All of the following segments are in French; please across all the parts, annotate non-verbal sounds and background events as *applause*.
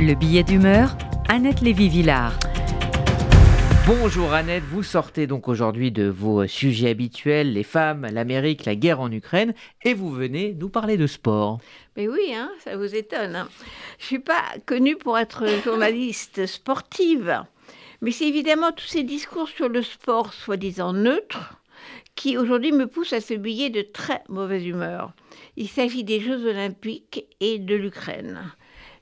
Le billet d'humeur, Annette Lévy-Villard. Bonjour Annette, vous sortez donc aujourd'hui de vos sujets habituels, les femmes, l'Amérique, la guerre en Ukraine, et vous venez nous parler de sport. Mais oui, hein, ça vous étonne. Hein. Je ne suis pas connue pour être journaliste sportive, mais c'est évidemment tous ces discours sur le sport soi-disant neutre qui aujourd'hui me poussent à ce billet de très mauvaise humeur. Il s'agit des Jeux olympiques et de l'Ukraine.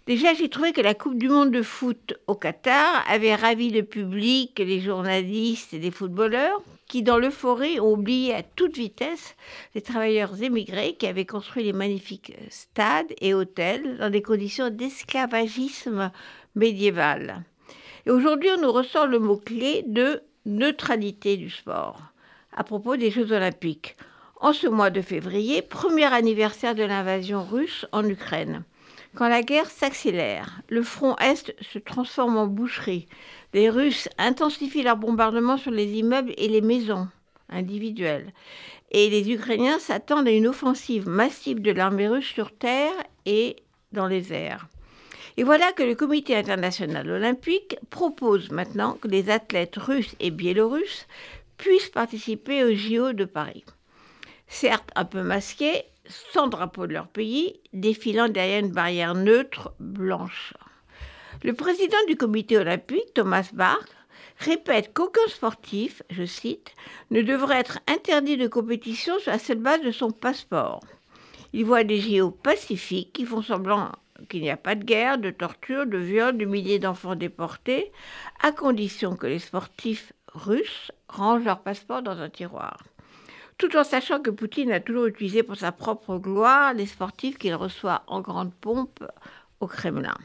Déjà, j'ai trouvé que la Coupe du Monde de foot au Qatar avait ravi le public, les journalistes et les footballeurs, qui, dans l'euphorie, ont oublié à toute vitesse les travailleurs émigrés qui avaient construit les magnifiques stades et hôtels dans des conditions d'esclavagisme médiéval. Et aujourd'hui, on nous ressort le mot-clé de neutralité du sport à propos des Jeux olympiques. En ce mois de février, premier anniversaire de l'invasion russe en Ukraine. Quand la guerre s'accélère, le front Est se transforme en boucherie. Les Russes intensifient leurs bombardements sur les immeubles et les maisons individuelles. Et les Ukrainiens s'attendent à une offensive massive de l'armée russe sur terre et dans les airs. Et voilà que le Comité international olympique propose maintenant que les athlètes russes et biélorusses puissent participer au JO de Paris. Certes un peu masqués, sans drapeau de leur pays, défilant derrière une barrière neutre blanche. Le président du comité olympique, Thomas Bach, répète qu'aucun sportif, je cite, ne devrait être interdit de compétition sur la seule base de son passeport. Il voit des JO pacifiques qui font semblant qu'il n'y a pas de guerre, de torture, de viol, de milliers d'enfants déportés, à condition que les sportifs russes rangent leur passeport dans un tiroir tout en sachant que Poutine a toujours utilisé pour sa propre gloire les sportifs qu'il reçoit en grande pompe au Kremlin.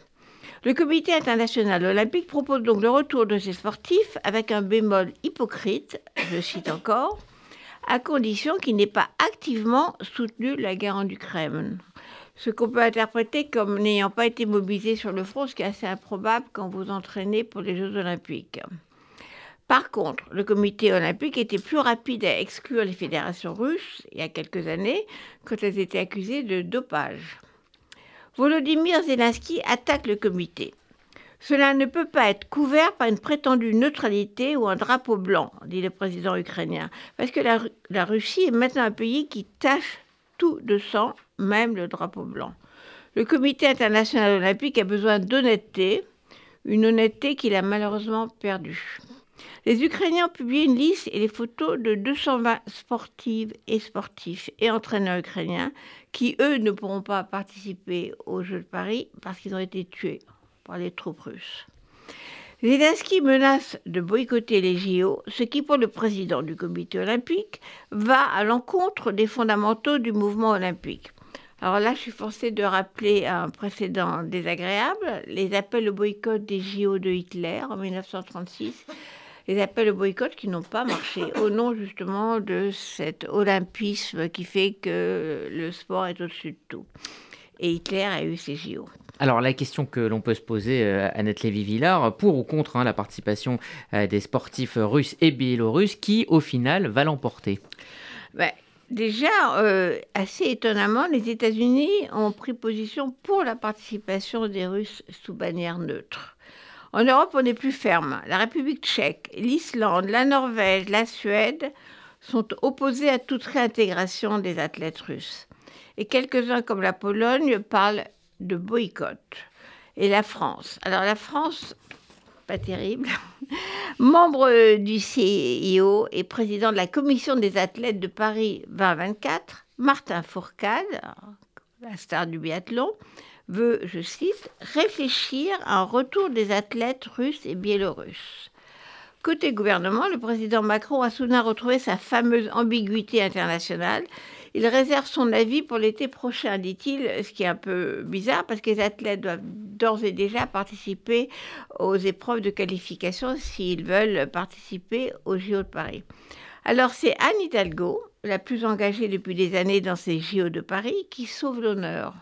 Le comité international olympique propose donc le retour de ces sportifs avec un bémol hypocrite, je cite encore, à condition qu'il n'ait pas activement soutenu la guerre en Ukraine. Ce qu'on peut interpréter comme n'ayant pas été mobilisé sur le front, ce qui est assez improbable quand vous entraînez pour les Jeux olympiques. Par contre, le comité olympique était plus rapide à exclure les fédérations russes il y a quelques années quand elles étaient accusées de dopage. Volodymyr Zelensky attaque le comité. Cela ne peut pas être couvert par une prétendue neutralité ou un drapeau blanc, dit le président ukrainien, parce que la, Russie est maintenant un pays qui tache tout de sang, même le drapeau blanc. Le comité international olympique a besoin d'honnêteté, une honnêteté qu'il a malheureusement perdue. Les Ukrainiens ont publié une liste et les photos de 220 sportives et sportifs et entraîneurs ukrainiens qui, eux, ne pourront pas participer aux Jeux de Paris parce qu'ils ont été tués par les troupes russes. Zelensky menace de boycotter les JO, ce qui, pour le président du comité olympique, va à l'encontre des fondamentaux du mouvement olympique. Alors là, je suis forcée de rappeler un précédent désagréable, les appels au boycott des JO de Hitler en 1936 les appels au boycott qui n'ont pas marché, au nom justement de cet olympisme qui fait que le sport est au-dessus de tout. Et Hitler a eu ses JO. Alors la question que l'on peut se poser, euh, Annette Lévy-Villard, pour ou contre hein, la participation euh, des sportifs russes et biélorusses, qui au final va l'emporter? Ben, Déjà, euh, assez étonnamment, les États-Unis ont pris position pour la participation des Russes sous bannière neutre. En Europe, on est plus ferme. La République tchèque, l'Islande, la Norvège, la Suède sont opposés à toute réintégration des athlètes russes. Et quelques-uns, comme la Pologne, parlent de boycott. Et la France. Alors la France, pas terrible, *laughs* membre du CIO et président de la commission des athlètes de Paris 2024, Martin Fourcade, la star du biathlon, veut, je cite, réfléchir à un retour des athlètes russes et biélorusses. Côté gouvernement, le président Macron a soudain retrouvé sa fameuse ambiguïté internationale. Il réserve son avis pour l'été prochain, dit-il, ce qui est un peu bizarre parce que les athlètes doivent d'ores et déjà participer aux épreuves de qualification s'ils veulent participer au JO de Paris. Alors c'est Anne Hidalgo, la plus engagée depuis des années dans ces JO de Paris, qui sauve l'honneur.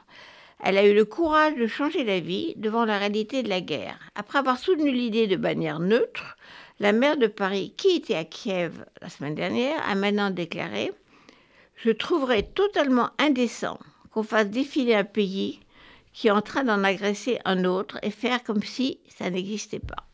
Elle a eu le courage de changer d'avis devant la réalité de la guerre. Après avoir soutenu l'idée de bannière neutre, la maire de Paris, qui était à Kiev la semaine dernière, a maintenant déclaré Je trouverais totalement indécent qu'on fasse défiler un pays qui est en train d'en agresser un autre et faire comme si ça n'existait pas.